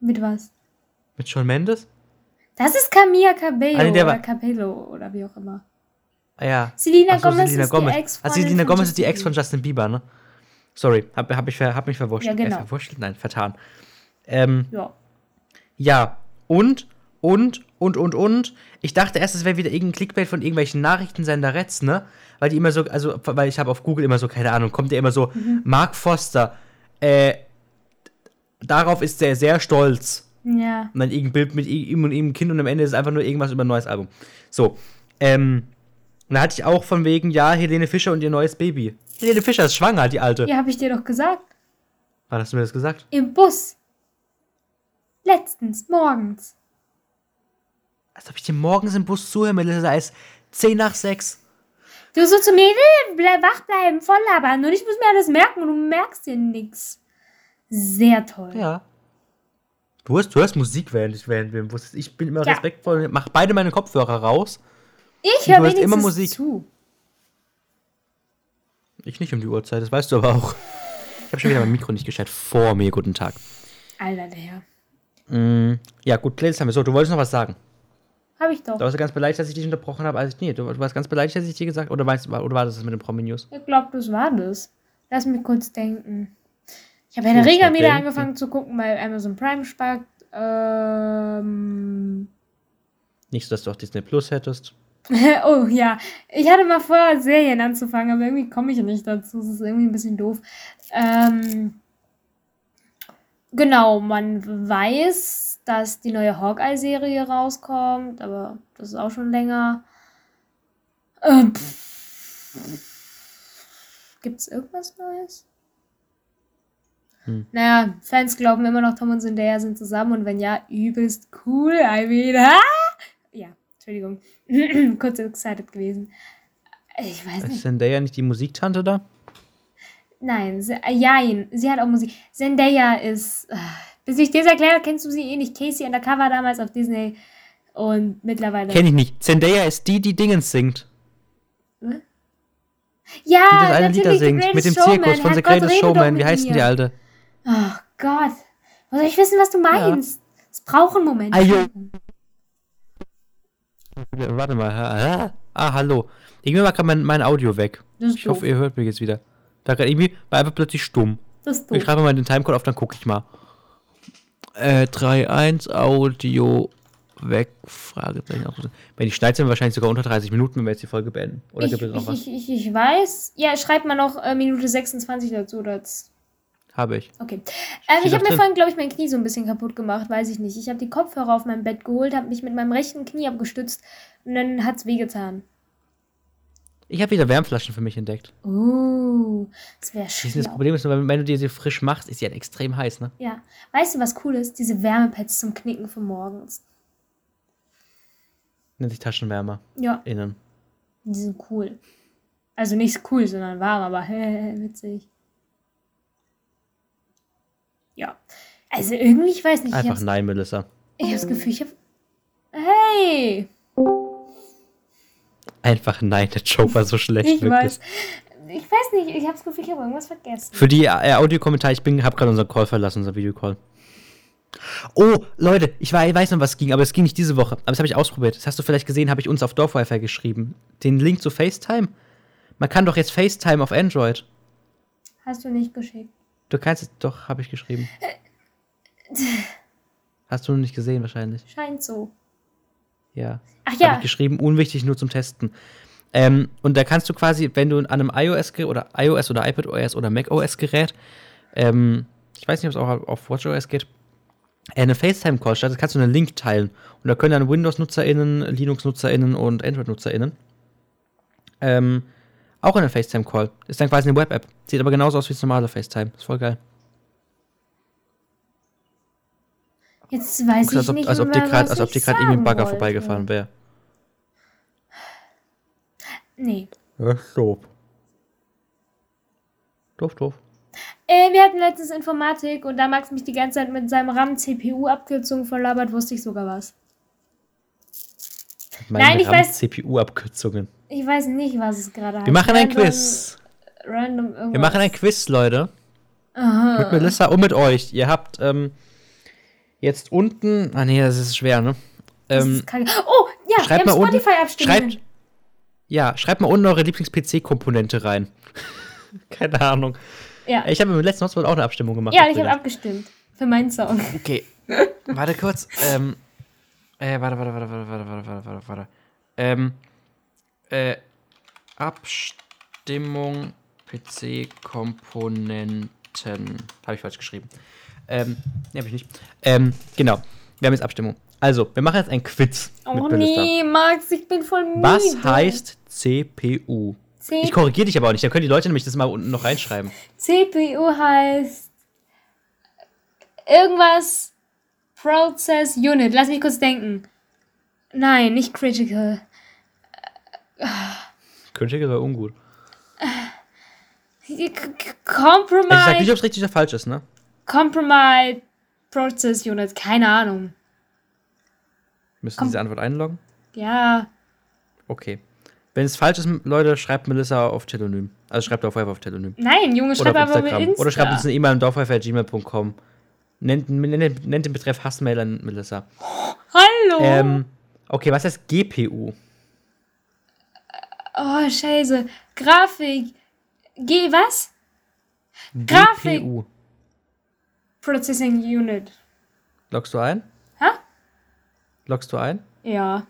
Mit was? Mit Shawn Mendes? Das ist Camilla Cabello Ah, nee, der oder Cabello oder wie auch immer. Ah ja. Selena Ach so, Gomez Selena ist Gomez. die Ex Ah, von Selena Gomez ist die Justin Ex von Justin Bieber, ne? Sorry, hab, hab, ich, hab mich verwurschtelt. Ja, genau. Äh, verwurschtelt? Nein, vertan. Ähm, Ja. Ja, und, und, und, und, und. Ich dachte erst, es wäre wieder irgendein Clickbait von irgendwelchen Nachrichtensenderetz, ne? Weil die immer so, also, weil ich habe auf Google immer so, keine Ahnung, kommt ja immer so, Mark Foster, äh, darauf ist er sehr stolz. Ja. Und dann irgendein Bild mit ihm und ihm Kind und am Ende ist es einfach nur irgendwas über ein neues Album. So, ähm, und da hatte ich auch von wegen, ja, Helene Fischer und ihr neues Baby. Helene Fischer ist schwanger, die alte. Ja, habe ich dir doch gesagt. Wann hast du mir das gesagt? Im Bus. Letztens, morgens. Als ob ich dir morgens im Bus zuhöre, Melissa, es ist 10 nach 6. Du so zu mir, "Nee, bleib wach bleiben, voll labern. Und ich muss mir alles merken und du merkst dir nix. Sehr toll. Ja. Du hörst, du hörst Musik, während ich, während wir im Bus Ich bin immer Ja. respektvoll, mach beide meine Kopfhörer raus. Ich höre wenigstens immer Musik. zu. Ich nicht um die Uhrzeit, das weißt du aber auch. Ich habe schon wieder mein Mikro nicht gescheit. Vor mir, guten Tag. Alter, der Herr. Mm, ja, gut, Playlist haben wir. So, du wolltest noch was sagen. Hab ich doch. Du warst ganz beleidigt, dass ich dich unterbrochen habe. Also, nee, du, du warst ganz beleidigt, dass ich dir gesagt Oder, weißt, oder war das das mit den Promi-News? Ich glaube, das war das. Lass mich kurz denken. Ich habe Regel mal wieder angefangen zu gucken, weil Amazon Prime spart. Ähm. Nicht so, dass du auch Disney Plus hättest. oh ja, ich hatte mal vor, Serien anzufangen, aber irgendwie komme ich nicht dazu. Das ist irgendwie ein bisschen doof. Ähm, genau, man weiß, dass die neue Hawkeye-Serie rauskommt, aber das ist auch schon länger. Ähm, Gibt es irgendwas Neues? Hm. Naja, Fans glauben immer noch, Tom und Zendaya sind zusammen und wenn ja, übelst cool. I mean, ah! Ja, Entschuldigung. Kurz excited gewesen. Ich weiß Ist nicht. Zendaya nicht die Musiktante da? Nein, Se äh, jein, sie hat auch Musik. Zendaya ist. äh, Bis ich dir das erkläre, kennst du sie eh nicht. Casey Undercover damals auf Disney. Und mittlerweile. Kenn ich nicht. Zendaya ist die, die Dingens singt. ja, Die das eine Lied da The singt. Mit dem Showman. Zirkus von The Herrgott, Greatest Showman. Wie heißt denn die alte? Oh Gott. Wo soll ich wissen, was du meinst? Es braucht einen Moment. Ajo. Warte mal. Ah, hallo. Irgendwie war gerade mein, mein Audio weg. Ich hoffe, doof. ihr hört mich jetzt wieder. Da gerade irgendwie war einfach plötzlich stumm. Das ist Ich doof. schreibe mal den Timecode auf, dann gucke ich mal. Äh, 3.1 Audio weg, Fragezeichen. Wenn ich schneide, sind wir wahrscheinlich sogar unter 30 Minuten, wenn wir jetzt die Folge beenden. Oder Ich, gibt es noch ich, was? ich, ich, ich weiß. Ja, schreibt mal noch äh, Minute 26 dazu. Oder. Habe ich. Okay. Ähm, ich habe mir vorhin, glaube ich, mein Knie so ein bisschen kaputt gemacht. Weiß ich nicht. Ich habe die Kopfhörer auf meinem Bett geholt, habe mich mit meinem rechten Knie abgestützt und dann hat's wehgetan. Ich habe wieder Wärmflaschen für mich entdeckt. Uh, das wäre du, Das schön. Problem ist nur, wenn du dir sie frisch machst, ist sie halt extrem heiß, ne? Ja. Weißt du, was cool ist? Diese Wärmepads zum Knicken für morgens. Nennt sich Taschenwärmer. Ja, Innen. die sind cool. Also nicht cool, sondern warm, aber witzig. Ja. Also irgendwie, ich weiß nicht. Ich Einfach nein, Melissa. ich hab's Gefühl, ich hab. Hey! Einfach nein, der Joke war so schlecht. Ich wirklich. weiß. Ich weiß nicht, ich hab's Gefühl, ich habe irgendwas vergessen. Für die äh, Audiokommentare, ich bin, habe gerade unseren Call verlassen, unser Videocall. Oh, Leute, ich, weiß noch, was ging, aber es ging nicht diese Woche. Aber das habe ich ausprobiert. Das hast du vielleicht gesehen, habe ich uns auf Dorf-Wi-Fi geschrieben. Den Link zu FaceTime. Man kann doch jetzt FaceTime auf Android. Hast du nicht geschickt. Du kannst es, doch, habe ich geschrieben. Hast du noch nicht gesehen, wahrscheinlich. Scheint so. Ja. Ach Habe ja. ich geschrieben, unwichtig, nur zum Testen. Ähm, und da kannst du quasi, wenn du an einem iOS oder iOS oder iPadOS oder macOS-Gerät, ähm, ich weiß nicht, ob es auch auf WatchOS geht, äh, eine FaceTime-Call startest, kannst du einen Link teilen. Und da können dann Windows-NutzerInnen, Linux-NutzerInnen und Android-NutzerInnen ähm, Auch in einem FaceTime-Call. Ist dann quasi eine Web-App. Sieht aber genauso aus wie das normale FaceTime. Ist voll geil. Jetzt weiß als ich ob, nicht als ob mehr, dir gerade was als ob ich dir gerade irgendwie ein Bagger wollte. vorbeigefahren wäre. Nee. Ja, doof. Doof, doof. Äh, wir hatten letztens Informatik und da Max mich die ganze Zeit mit seinem RAM-CPU-Abkürzung verlabert, wusste ich sogar was. Meine Nein, ich weiß- CPU-Abkürzungen. Ich weiß nicht, was es gerade heißt. Wir machen ein Random- Quiz. Random irgendwas. Wir machen ein Quiz, Leute. Aha. Mit Melissa und mit euch. Ihr habt ähm, jetzt unten. Ah, nee, das ist schwer, ne? Ähm, ist. Oh, ja, schreibt wir haben mal unten. Schreibt. Ja, schreibt mal unten eure Lieblings-PC-Komponente rein. Keine Ahnung. Ja, Ich habe im letzten Hotspot auch eine Abstimmung gemacht. ja ich habe abgestimmt. Für meinen Song. Okay. warte kurz. Ähm, äh, warte, warte, warte, warte, warte, warte, warte, warte, warte. Ähm, äh, Abstimmung PC-Komponenten. Habe ich falsch geschrieben. Ähm, nee, habe ich nicht. Ähm, genau. Wir haben jetzt Abstimmung. Also, wir machen jetzt ein Quiz Oh nee, Max, ich bin voll müde. Was heißt CPU? C Ich korrigiere dich aber auch nicht. Da können die Leute nämlich das mal unten noch reinschreiben. CPU heißt irgendwas Process Unit. Lass mich kurz denken. Nein, nicht critical. Könnte wäre ungut. C- c- Ich sag nicht, Compromise, ob es richtig oder falsch ist, ne? Compromise Process Unit. Keine Ahnung. Müssen Komm. diese Antwort einloggen? Ja. Okay. Wenn es falsch ist, Leute, schreibt Melissa auf Telonym. Also schreibt auf auf Telonym. Nein, Junge, Oder schreib auf Instagram. Insta. Oder schreibt uns eine E-Mail an dorfwifi.gmail.com. Nennt, nennt, nennt den Betreff Hassmail an Melissa. Hallo. Ähm, okay, was heißt GPU? oh, scheiße. Grafik. G, was? Grafik. Processing Unit. Loggst du ein? Hä? Loggst du ein? Ja.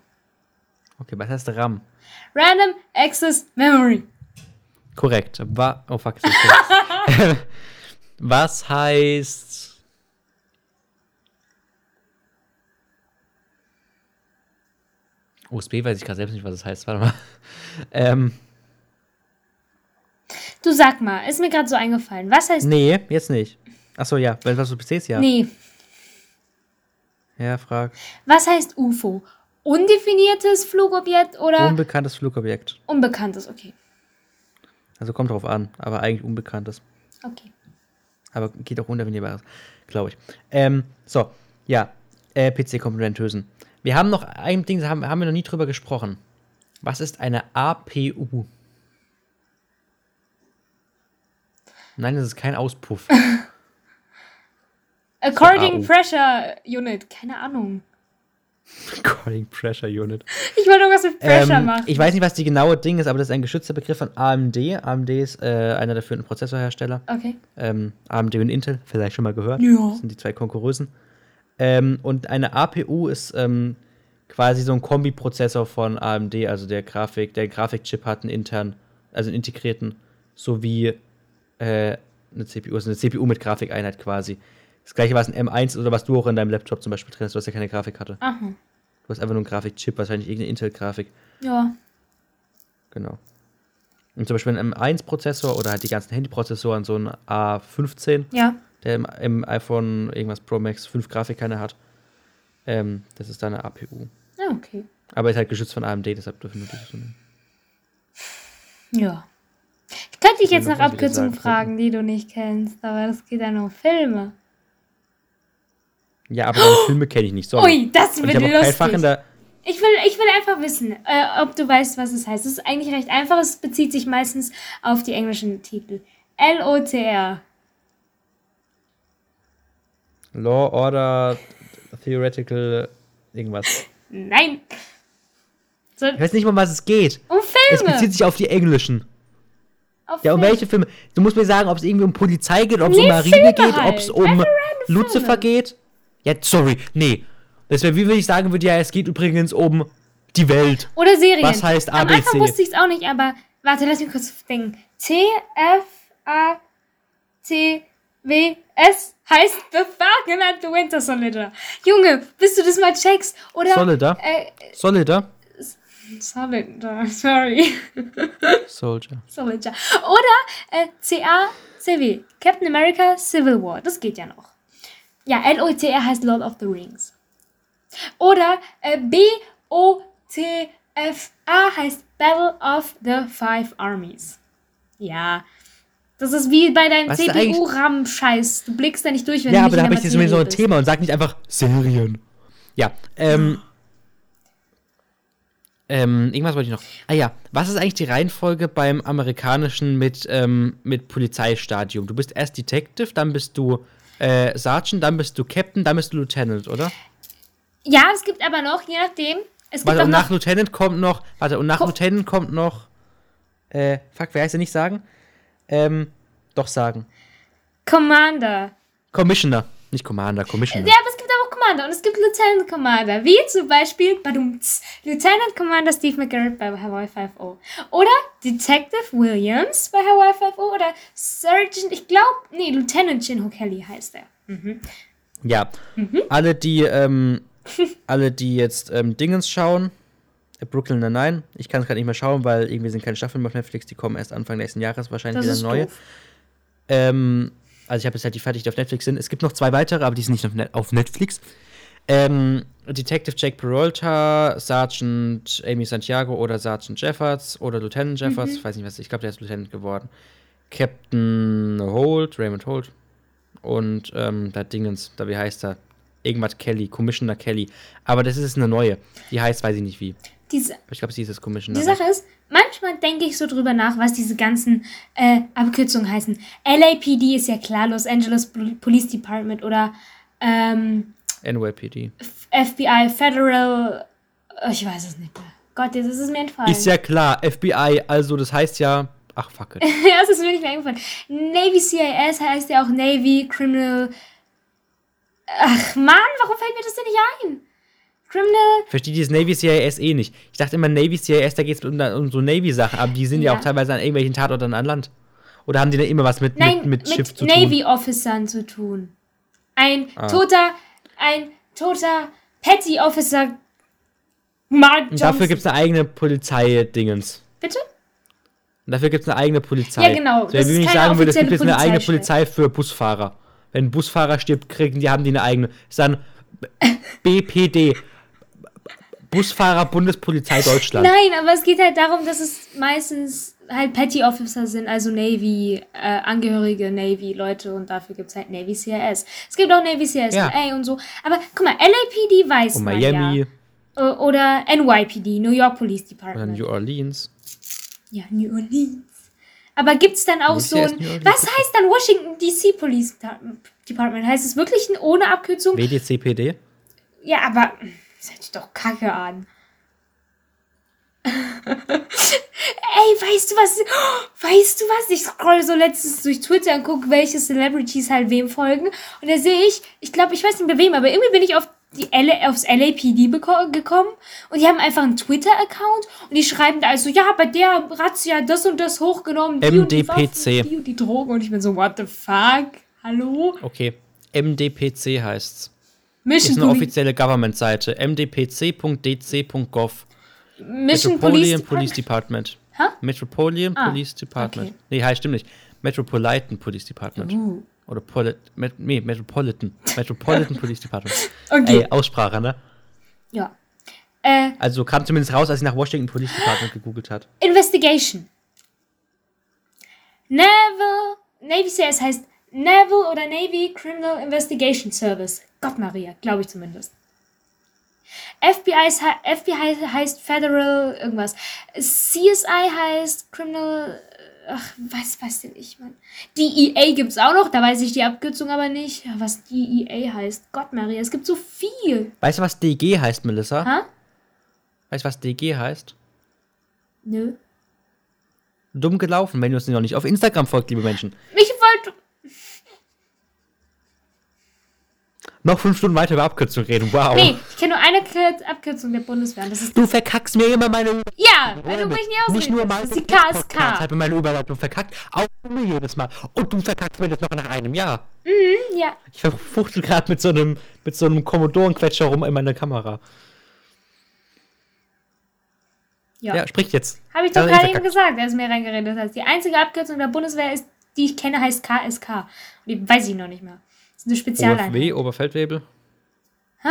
Okay, was heißt RAM? Random Access Memory. Korrekt. Wa oh fuck. das was heißt. USB weiß ich gerade selbst nicht, was es heißt. Warte mal. Ähm, Du sag mal, ist mir gerade so eingefallen. Was heißt. nee, jetzt nicht. Achso, ja. Wenn was du PCs, ja. Nee. Ja, frag. Was heißt UFO? Undefiniertes Flugobjekt oder Unbekanntes Flugobjekt. unbekanntes? Okay. Also kommt drauf an, aber eigentlich unbekanntes. Okay. Aber geht auch undefinierbares, glaube ich. Ähm, so, ja. Äh, PC-Komponentösen. Wir haben noch ein Ding, haben, haben wir noch nie drüber gesprochen. Was ist eine APU? Nein, das ist kein Auspuff. According. Pressure Unit. Keine Ahnung. Calling Pressure Unit. Ich wollte irgendwas mit Pressure Ähm, machen. ich weiß nicht, was die genaue Ding ist, aber das ist ein geschützter Begriff von AMD. AMD ist äh, einer der führenden Prozessorhersteller. okay. Ähm, AMD und Intel, vielleicht schon mal gehört. Ja. Das sind die zwei Konkurrenten. Ähm, und eine APU ist ähm, quasi so ein Kombiprozessor von AMD, also der Grafik, der Grafikchip hat einen intern, also einen integrierten, sowie äh, eine CPU, also eine CPU mit Grafikeinheit quasi. Das gleiche, was ein M1 oder was du auch in deinem Laptop zum Beispiel drin hast, du hast ja keine Grafikkarte. Aha. Du hast einfach nur einen Grafikchip, wahrscheinlich irgendeine Intel-Grafik. Ja. Genau. Und zum Beispiel ein M1-Prozessor oder halt die ganzen Handyprozessoren, so ein A15, Ja. der im, im iPhone irgendwas Pro Max 5 Grafikkerne hat. Ähm, das ist dann eine APU. Ja, okay. Aber ist halt geschützt von AMD, deshalb dürfen wir das so nennen. Ja. Ich könnte dich jetzt nach Abkürzungen fragen, die du nicht kennst, aber das geht ja nur um Filme. Ja, aber deine Filme kenne ich nicht. Sorry. Ui, das ich wird in lustig. der. Ich will, ich will einfach wissen, äh, ob du weißt, was es heißt. Es ist eigentlich recht einfach. Es bezieht sich meistens auf die englischen Titel. L-O-T-R. Law, Order, Theoretical, irgendwas. Nein. So, Ich weiß nicht mal, um was es geht. um Es Filme. bezieht sich auf die englischen. auf Ja, um Filme. welche Filme? Du musst mir sagen, ob es irgendwie um Polizei geht, ob es Nee, um Marine Filme geht, halt. ob es um Lucifer geht. Ja, sorry, nee. Das wäre wie wenn ich sagen würde, ja, es geht übrigens um die Welt. Oder Serien. Was heißt Am Anfang ABC? wusste ich es auch nicht, aber warte, lass mich kurz denken. T, F, A, T, W, S heißt The Falcon and the Winter Soldier. Junge, bis du das mal checkst. Oder. Soldier? Äh, Solida? Soldier, sorry. Soldier. Soldier. Oder äh, CA-CW, Captain America Civil War. Das geht ja noch. Ja, L-O-T-R heißt Lord of the Rings. Oder äh, B-O-T-F-A heißt Battle of the Five Armies. Ja. Das ist wie bei deinem CPU-RAM-Scheiß. Du blickst da nicht durch, wenn du Ja, aber da habe ich jetzt so ein. Thema und sag nicht einfach Serien. Ja, ähm. Ähm, irgendwas wollte ich noch. Ah ja, was ist eigentlich die Reihenfolge beim amerikanischen mit, ähm, mit Polizeistadium? Du bist erst Detective, dann bist du äh, Sergeant, dann bist du Captain, dann bist du Lieutenant, oder? Ja, es gibt aber noch, je nachdem. Es gibt Warte, und nach Lieutenant kommt noch. Warte, und nach Ko- Lieutenant kommt noch. Äh, fuck, wer heißt der nicht sagen? Ähm, doch sagen. Commander. Commissioner. Nicht Commander, Commissioner. Ja, aber Commander und es gibt Lieutenant Commander, wie zum Beispiel badumts, Lieutenant Commander Steve McGarrett bei Hawaii 5.0 oder Detective Williams bei Hawaii 5.0 oder Sergeant, ich glaube, nee, Lieutenant Shinho Kelly heißt er. Ja. Mhm. Alle, die, ähm, alle, die jetzt ähm, Dingens schauen, äh, Brooklyn Nine-Nine, ich kann es gerade nicht mehr schauen, weil irgendwie sind keine Staffeln mehr auf Netflix, die kommen erst Anfang nächsten Jahres wahrscheinlich Das wieder neue. Ähm, also ich habe jetzt halt die fertig, die auf Netflix sind. Es gibt noch zwei weitere, aber die sind nicht auf, Net auf Netflix. Ähm, Detective Jake Peralta, Sergeant Amy Santiago oder Sergeant Jeffords oder Lieutenant Jeffords, Mhm. ich weiß nicht was, ich glaube, der ist Lieutenant geworden. Captain Holt, Raymond Holt und ähm, da Dingens, da wie heißt er? Irgendwas Kelly, Commissioner Kelly. Aber das ist eine neue. Die heißt, weiß ich nicht wie. Diese, Ich glaube, sie ist das Commissioner. die Sache ist, manchmal denke ich so drüber nach, was diese ganzen äh, Abkürzungen heißen. LAPD ist ja klar, Los Angeles Pol- Police Department oder ähm, NYPD. FBI, Federal, äh, ich weiß es nicht mehr. Gott, jetzt ist es mir entfallen. Ist ja klar, FBI, also das heißt ja. Ach, fuck it. ja, das ist mir nicht mehr eingefallen. Navy CIS heißt ja auch Navy Criminal. Ach Mann, warum fällt mir das denn nicht ein? Criminal. Verstehe dieses Navy CIS eh nicht. Ich dachte immer, Navy CIS, da geht es um, um so Navy-Sachen, aber die sind ja. Ja. auch teilweise an irgendwelchen Tatorten an Land. Oder haben die da immer was mit, Nein, mit, mit, mit, Schiff zu Navy Officern zu tun. Ein Ah. toter, ein toter Petty Officer. Mark tun? Und dafür gibt es eine eigene Polizei-Dingens. Bitte? Und dafür gibt es eine eigene Polizei. Ja, genau. So, Das wie ist ich sagen würde, es gibt jetzt eine eigene. Polizei für Busfahrer. Wenn ein Busfahrer stirbt, kriegen die, haben die eine eigene. Ist dann BPD. Busfahrer Bundespolizei Deutschland. Nein, aber es geht halt darum, dass es meistens halt Petty Officer sind, also Navy, äh, Angehörige Navy-Leute und dafür gibt es halt Navy CIS. Es gibt auch Navy CIS Ja. Und so. Aber guck mal, LAPD weiß Und man Miami ja. Oder NYPD, New York Police oder Department. New Orleans. ja, New Orleans. Aber gibt es dann auch so ein. Was heißt dann Washington DC Police Department? Heißt es wirklich ein ohne Abkürzung? WDCPD. Ja, aber das hört sich doch kacke an. Ey, weißt du was? Weißt du was? Ich scroll so letztens durch Twitter und gucke, welche Celebrities halt wem folgen. Und da sehe ich, ich glaube, ich weiß nicht bei wem, aber irgendwie bin ich auf die L aufs LAPD gekommen und die haben einfach einen Twitter-Account und die schreiben da also, ja, bei der Razzia das und das hochgenommen, die und die Waffen, MDPC. die und die Drogen und ich bin so, what the fuck? Hallo? Okay. MDPC heißt's. Mission, Ist eine Poli offizielle Government-Seite. mdpc.dc.gov. Mission Metropolitan Police Police Department. Department. Hä? Metropolitan Ah, Police Department. okay. Nee, heißt stimmt nicht. Metropolitan Police Department. Uh. Oder Polit Met nee, Metropolitan. Metropolitan Police Department. Okay. Ey, Aussprache, ne? Ja. Äh, Also kam zumindest raus, als ich nach Washington Police Department gegoogelt hat. Investigation. Naval, Navy CS heißt Naval oder Navy Criminal Investigation Service. Gott Maria, glaube ich zumindest. FBI, FBI heißt Federal irgendwas. CSI heißt Criminal, ach, was weiß denn ich, Mann. DEA gibt's auch noch, da weiß ich die Abkürzung aber nicht. Was DEA heißt. Gott Maria, es gibt so viel. Weißt du, was DG heißt, Melissa? Ha? Weißt du, was DG heißt? Nö. Dumm gelaufen, wenn ihr uns noch nicht auf Instagram folgt, liebe Menschen. Ich wollte. Noch fünf Stunden weiter über Abkürzung reden. Wow. Nee, ich kenne nur eine Kür- Abkürzung der Bundeswehr. und Das ist. Du verkackst mir immer meine Ja, weil du mich nie Nicht ausreden nur lässt. meine Das ist die KSK. hat mir meine Überleitung verkackt, auch mir jedes Mal. Und du verkackst mir das noch nach einem Jahr. Ja. Ich verfuchtel gerade mit so einem mit so einem Kommodorenquetscher rum in meiner Kamera. Ja. Ja, spricht jetzt. Habe ich doch er eh gerade eben gesagt, als du mir reingeredet hast. Die einzige Abkürzung der Bundeswehr, ist, die ich kenne, heißt KSK. Und die weiß ich noch nicht mehr. Das ist eine Spezialeinheit. OFW, Oberfeldwebel. Hä?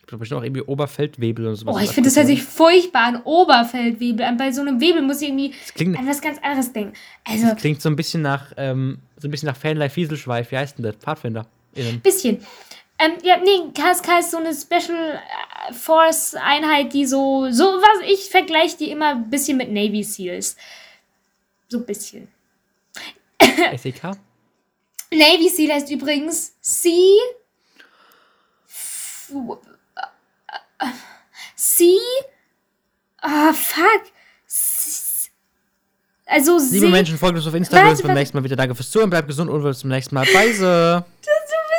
Ich glaube, bestimmt auch irgendwie Oberfeldwebel oder sowas. Oh, ich finde, das hört sich furchtbar an. Oberfeldwebel. An- Bei so einem Webel muss ich irgendwie Das klingt, an was ganz anderes denken. Also, klingt so ein bisschen nach, ähm, so ein bisschen nach Fanlife Fieselschweif. Wie heißt denn das? Pfadfinder. Innen. bisschen. Ähm, ja, nee, KSK ist so eine Special äh, Force Einheit, die so, so was, ich vergleiche die immer ein bisschen mit Navy Seals. So ein bisschen. SEK? Navy Seal heißt übrigens Sea. Sea. Ah, fuck. Also, Liebe Menschen, folgt uns auf Instagram. Bis beim warte. nächsten Mal wieder. Danke fürs Zuhören. Bleibt gesund und bis zum nächsten Mal. Bye. Du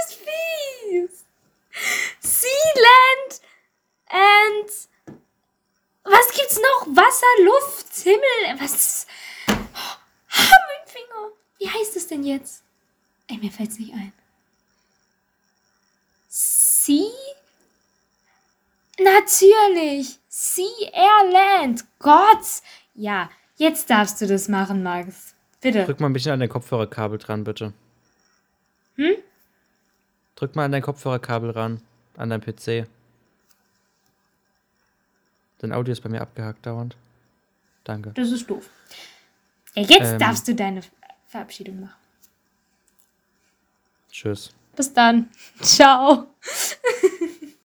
bist fies. Sealand and. Was gibt's noch? Wasser, Luft, Himmel. Was? Ah, mein Finger. Wie heißt es denn jetzt? Ey, mir fällt's nicht ein. Sea? Natürlich. Sea, Air, Land. Gott. Ja, jetzt darfst du das machen, Max. Bitte. Drück mal ein bisschen an dein Kopfhörerkabel dran, bitte. Hm? Drück mal an dein Kopfhörerkabel ran. An dein PC. Dein Audio ist bei mir abgehakt dauernd. Danke. Das ist doof. Ja, jetzt Ähm. darfst du deine Verabschiedung machen. Tschüss. Bis dann. Ciao.